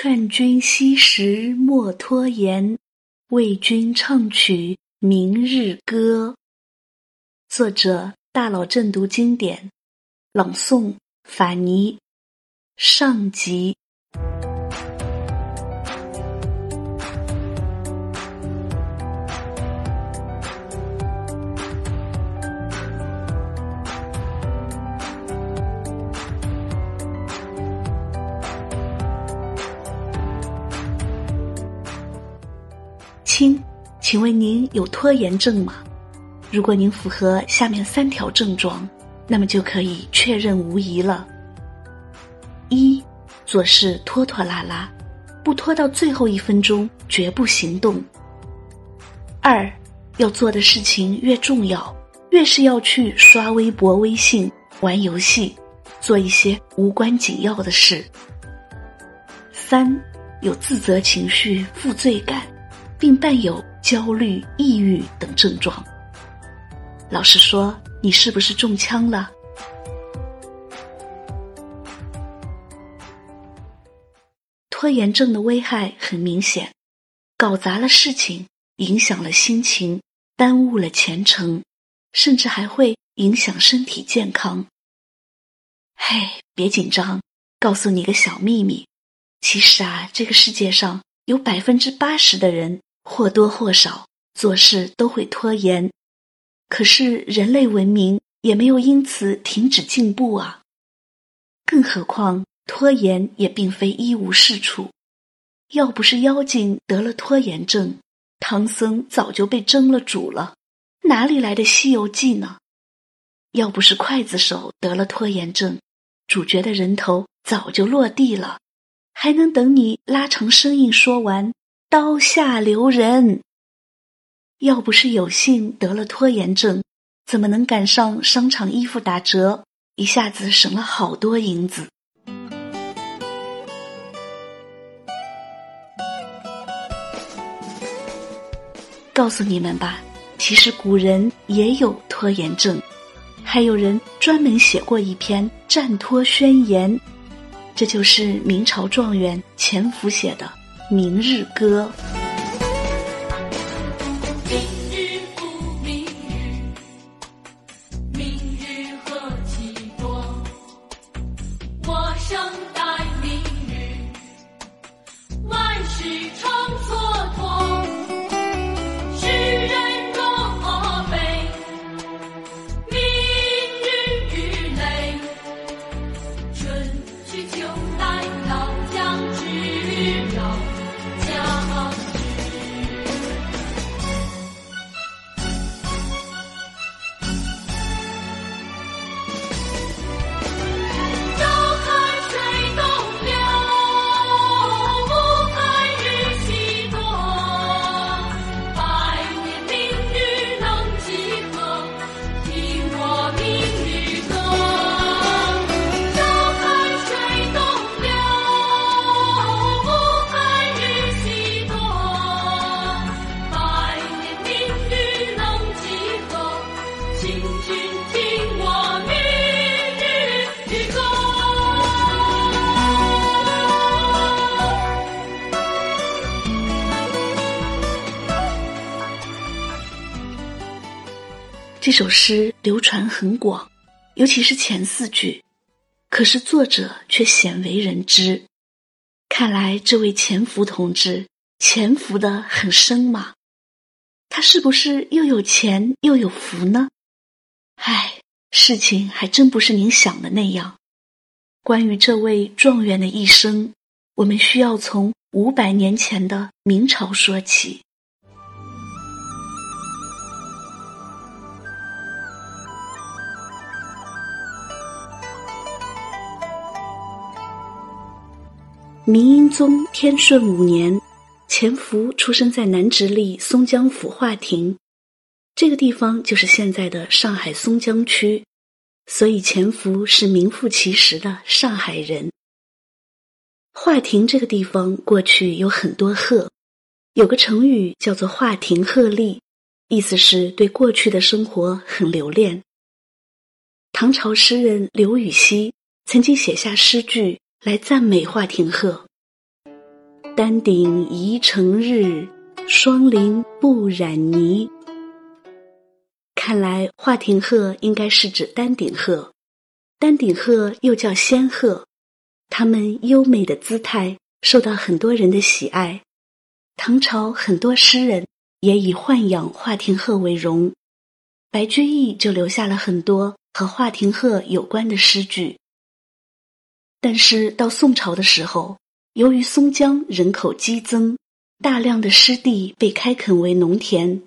劝君惜时莫拖延，为君唱曲明日歌。作者：大佬正读经典，朗诵：法尼。上集。请问您有拖延症吗？如果您符合下面三条症状，那么就可以确认无疑了。一，做事拖拖拉拉，不拖到最后一分钟绝不行动。二，要做的事情越重要，越是要去刷微博、微信、玩游戏，做一些无关紧要的事。三，有自责情绪、负罪感。并伴有焦虑、抑郁等症状。老实说，你是不是中枪了？拖延症的危害很明显，搞砸了事情，影响了心情，耽误了前程，甚至还会影响身体健康。嘿，别紧张，告诉你个小秘密，其实啊，这个世界上有百分之八十的人。或多或少做事都会拖延，可是人类文明也没有因此停止进步啊。更何况拖延也并非一无是处，要不是妖精得了拖延症，唐僧早就被蒸了煮了，哪里来的《西游记》呢？要不是刽子手得了拖延症，主角的人头早就落地了，还能等你拉长声音说完？刀下留人。要不是有幸得了拖延症，怎么能赶上商场衣服打折，一下子省了好多银子？告诉你们吧，其实古人也有拖延症，还有人专门写过一篇《战拖宣言》，这就是明朝状元钱福写的。明日歌。首诗流传很广，尤其是前四句，可是作者却鲜为人知。看来这位潜伏同志潜伏的很深嘛，他是不是又有钱又有福呢？唉，事情还真不是您想的那样。关于这位状元的一生，我们需要从五百年前的明朝说起。明英宗天顺五年，钱福出生在南直隶松江府华亭，这个地方就是现在的上海松江区，所以钱福是名副其实的上海人。华亭这个地方过去有很多鹤，有个成语叫做“华亭鹤唳”，意思是对过去的生活很留恋。唐朝诗人刘禹锡曾经写下诗句。来赞美华亭鹤，丹顶宜成日，霜林不染泥。看来华亭鹤应该是指丹顶鹤，丹顶鹤又叫仙鹤，它们优美的姿态受到很多人的喜爱。唐朝很多诗人也以豢养华亭鹤为荣，白居易就留下了很多和华亭鹤有关的诗句。但是到宋朝的时候，由于松江人口激增，大量的湿地被开垦为农田，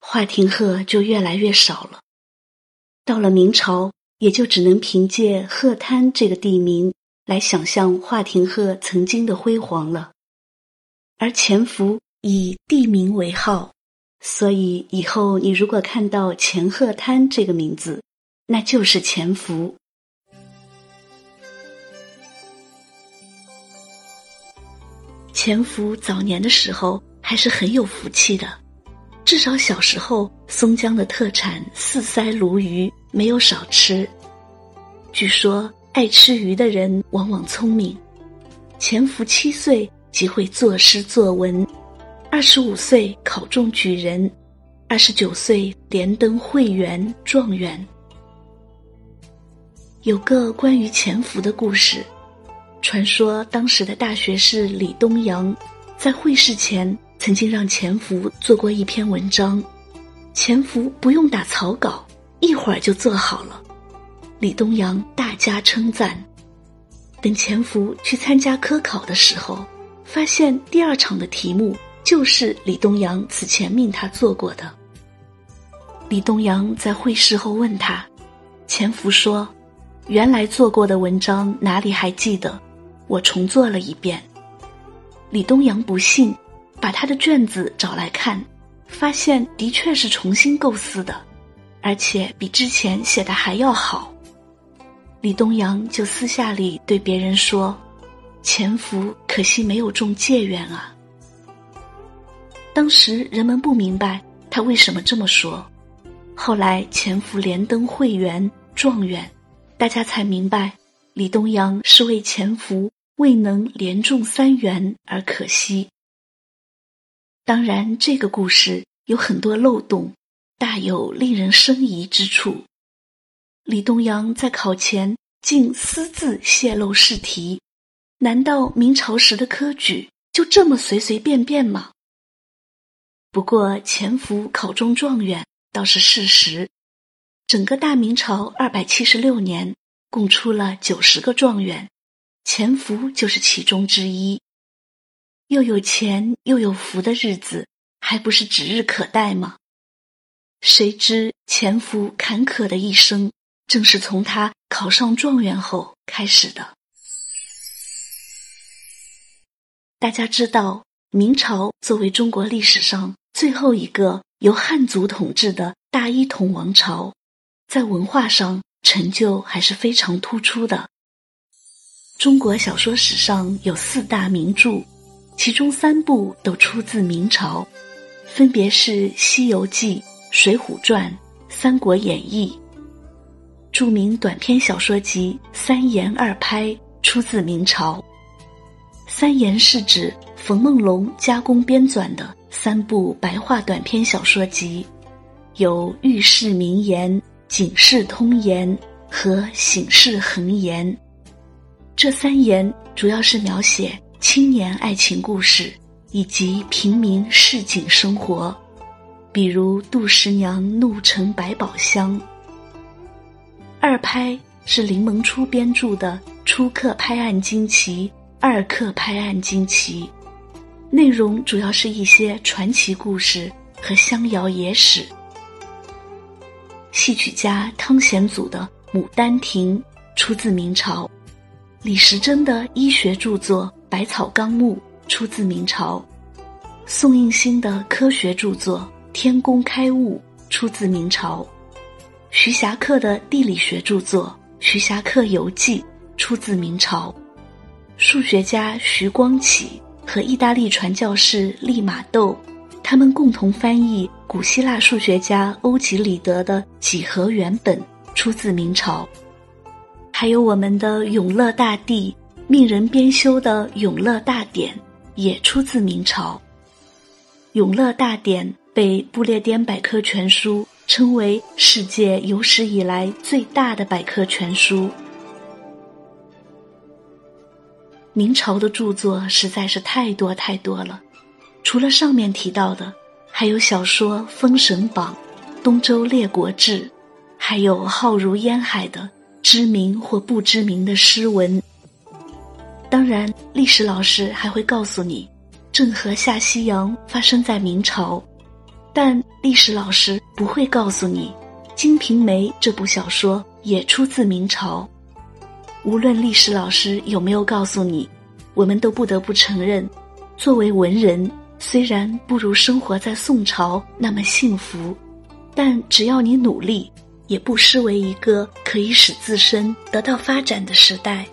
华亭鹤就越来越少了。到了明朝，也就只能凭借鹤滩这个地名来想象华亭鹤曾经的辉煌了。而潜伏以地名为号，所以以后你如果看到钱鹤滩这个名字，那就是潜伏。潜伏早年的时候还是很有福气的，至少小时候松江的特产四鳃鲈鱼没有少吃。据说爱吃鱼的人往往聪明，潜伏七岁即会作诗作文，二十五岁考中举人，二十九岁连登会员状元。有个关于潜伏的故事。传说当时的大学士李东阳，在会试前曾经让钱福做过一篇文章，钱福不用打草稿，一会儿就做好了。李东阳大加称赞。等钱福去参加科考的时候，发现第二场的题目就是李东阳此前命他做过的。李东阳在会试后问他，钱福说：“原来做过的文章哪里还记得？”我重做了一遍。李东阳不信，把他的卷子找来看，发现的确是重新构思的，而且比之前写的还要好。李东阳就私下里对别人说：“潜伏可惜没有中解元啊。”当时人们不明白他为什么这么说，后来潜伏连登会员状元，大家才明白李东阳是为潜伏。未能连中三元而可惜。当然，这个故事有很多漏洞，大有令人生疑之处。李东阳在考前竟私自泄露试题，难道明朝时的科举就这么随随便便吗？不过，潜伏考中状元倒是事实。整个大明朝二百七十六年，共出了九十个状元。潜伏就是其中之一，又有钱又有福的日子，还不是指日可待吗？谁知潜伏坎坷的一生，正是从他考上状元后开始的。大家知道，明朝作为中国历史上最后一个由汉族统治的大一统王朝，在文化上成就还是非常突出的。中国小说史上有四大名著，其中三部都出自明朝，分别是《西游记》《水浒传》《三国演义》。著名短篇小说集《三言二拍》出自明朝。三言是指冯梦龙加工编纂的三部白话短篇小说集，有《喻世名言》《警世通言》和《醒世恒言》。这三言主要是描写青年爱情故事以及平民市井生活，比如杜十娘怒沉百宝箱。二拍是林萌初编著的《初刻拍案惊奇》《二刻拍案惊奇》，内容主要是一些传奇故事和乡谣野史。戏曲家汤显祖的《牡丹亭》出自明朝。李时珍的医学著作《百草纲目》出自明朝，宋应星的科学著作《天工开物》出自明朝，徐霞客的地理学著作《徐霞客游记》出自明朝，数学家徐光启和意大利传教士利玛窦，他们共同翻译古希腊数学家欧几里得的几何原本，出自明朝。还有我们的永乐大帝命人编修的《永乐大典》，也出自明朝。《永乐大典》被不列颠百科全书称为世界有史以来最大的百科全书。明朝的著作实在是太多太多了，除了上面提到的，还有小说《封神榜》《东周列国志》，还有浩如烟海的知名或不知名的诗文。当然，历史老师还会告诉你。郑和下西洋发生在明朝，但历史老师不会告诉你，《金瓶梅》这部小说也出自明朝。无论历史老师有没有告诉你，我们都不得不承认，作为文人，虽然不如生活在宋朝那么幸福，但只要你努力，也不失为一个可以使自身得到发展的时代。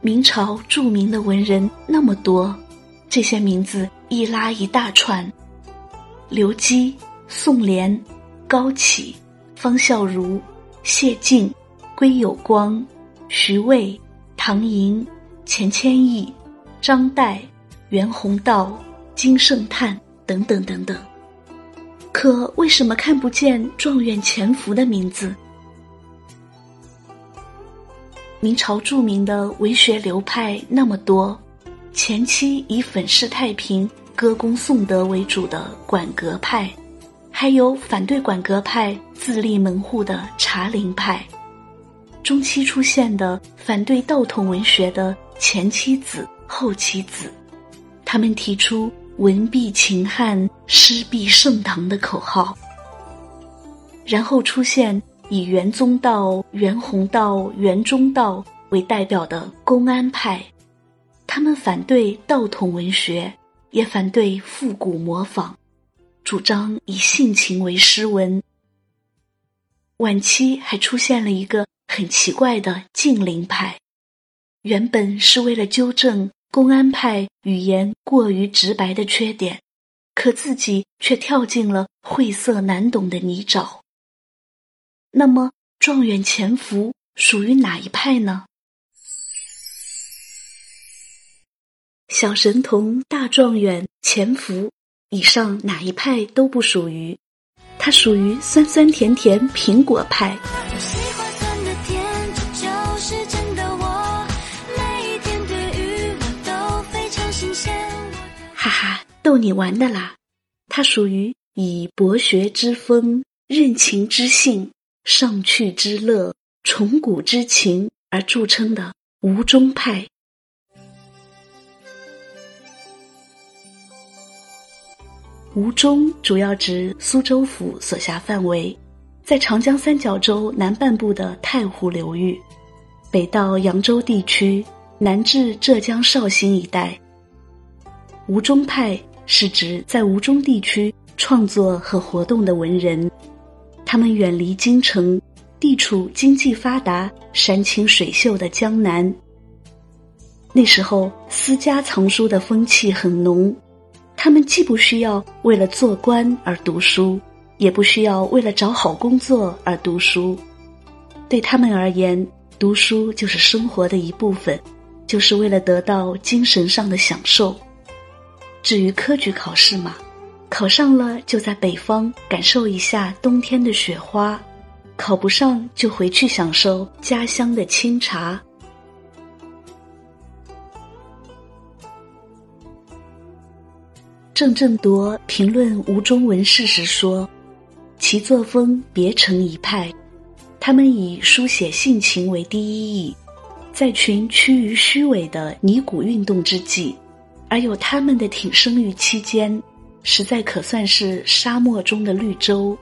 明朝著名的文人那么多，这些名字一拉一大串：刘基、宋濂、高启、方孝孺、谢晋、归有光、徐渭、唐寅、钱谦益、张岱、袁宏道、金圣叹等等等等。可为什么看不见状元钱福的名字？明朝著名的文学流派那么多，前期以粉饰太平、歌功颂德为主的馆阁派，还有反对馆阁派、自立门户的茶陵派，中期出现的反对道统文学的前期子、后期子，他们提出“文必秦汉，诗必盛唐”的口号，然后出现。以元宗道、元弘道、元中道为代表的公安派，他们反对道统文学，也反对复古模仿，主张以性情为诗文。晚期还出现了一个很奇怪的晋陵派，原本是为了纠正公安派语言过于直白的缺点，可自己却跳进了晦涩难懂的泥沼。那么，状元钱福属于哪一派呢？小神童、大状元潜伏，以上哪一派都不属于，他属于酸酸甜甜苹果派。逗你玩的啦！他属于以博学之风、任情之性。上趣之乐，崇古之情而著称的吴中派。吴中主要指苏州府所辖范围，在长江三角洲南半部的太湖流域，北到扬州地区，南至浙江绍兴一带。吴中派是指在吴中地区创作和活动的文人。他们远离京城，地处经济发达、山清水秀的江南。那时候私家藏书的风气很浓，他们既不需要为了做官而读书，也不需要为了找好工作而读书。对他们而言，读书就是生活的一部分，就是为了得到精神上的享受。至于科举考试嘛。考上了就在北方感受一下冬天的雪花，考不上就回去享受家乡的清茶。郑振铎评论吴中文事时说：“其作风别成一派，他们以书写性情为第一义，在群趋于虚伪的泥古运动之际，而有他们的挺生育期间。”实在可算是沙漠中的绿洲。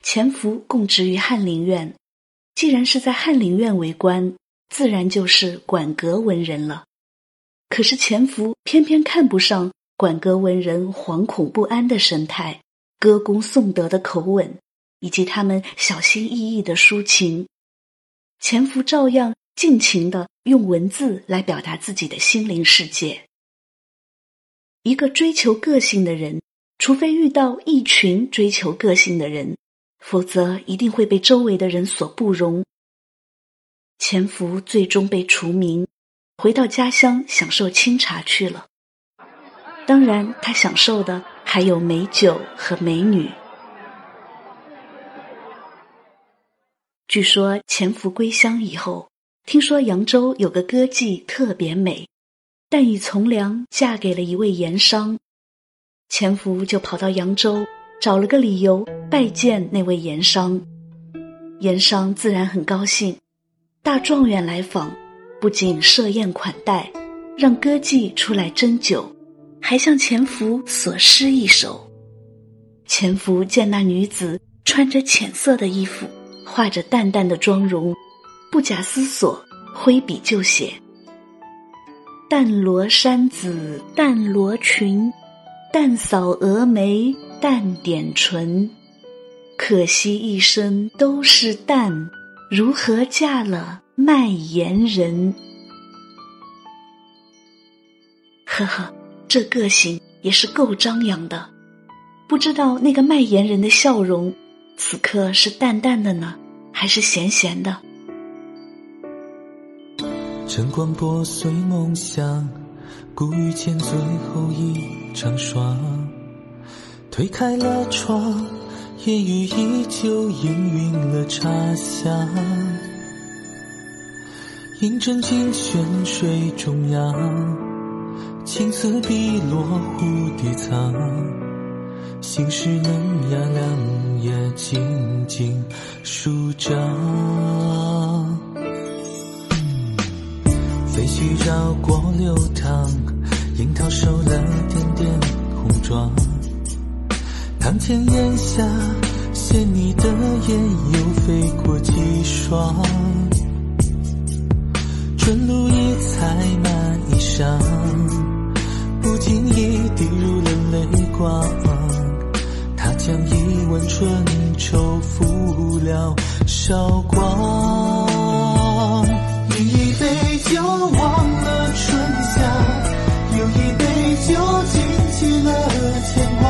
钱福供职于翰林院，既然是在翰林院为官，自然就是馆阁文人了。可是钱福偏偏看不上馆阁文人惶恐不安的神态，歌功颂德的口吻。以及他们小心翼翼的抒情，潜伏照样尽情的用文字来表达自己的心灵世界。一个追求个性的人，除非遇到一群追求个性的人，否则一定会被周围的人所不容。潜伏最终被除名，回到家乡享受清茶去了。当然，他享受的还有美酒和美女。据说钱福归乡以后，听说扬州有个歌妓特别美，但已从良，嫁给了一位盐商。钱福就跑到扬州，找了个理由拜见那位盐商。盐商自然很高兴，大状元来访，不仅设宴款待，让歌妓出来斟酒，还向钱福所诗一首。钱福见那女子穿着浅色的衣服。画着淡淡的妆容，不假思索，挥笔就写：“淡罗衫子淡罗裙，淡扫蛾眉淡点唇。可惜一生都是淡，如何嫁了卖盐人？” 呵呵，这个性也是够张扬的。不知道那个卖盐人的笑容。此刻是淡淡的呢，还是咸咸的？晨光破碎梦想，谷雨前最后一场霜。推开了窗，烟雨依旧氤氲了茶香。饮鸩惊泉水中央，青丝碧落蝴蝶藏。心事能压两夜静静舒张，飞絮绕过流淌，樱桃收了点点红妆。堂前檐下，衔你的燕又飞过几双。春露已踩满衣裳，不经意滴入了泪光，他将一碗春愁付了韶光。饮一杯酒，忘了春夏；又一杯酒，惊起了牵挂。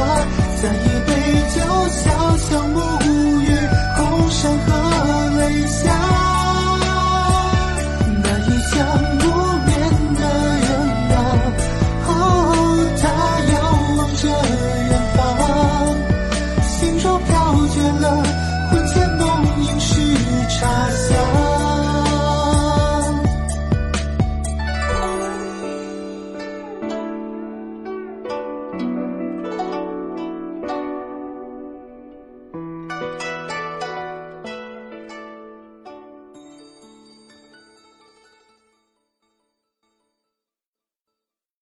再一杯酒，潇潇暮雨空山河。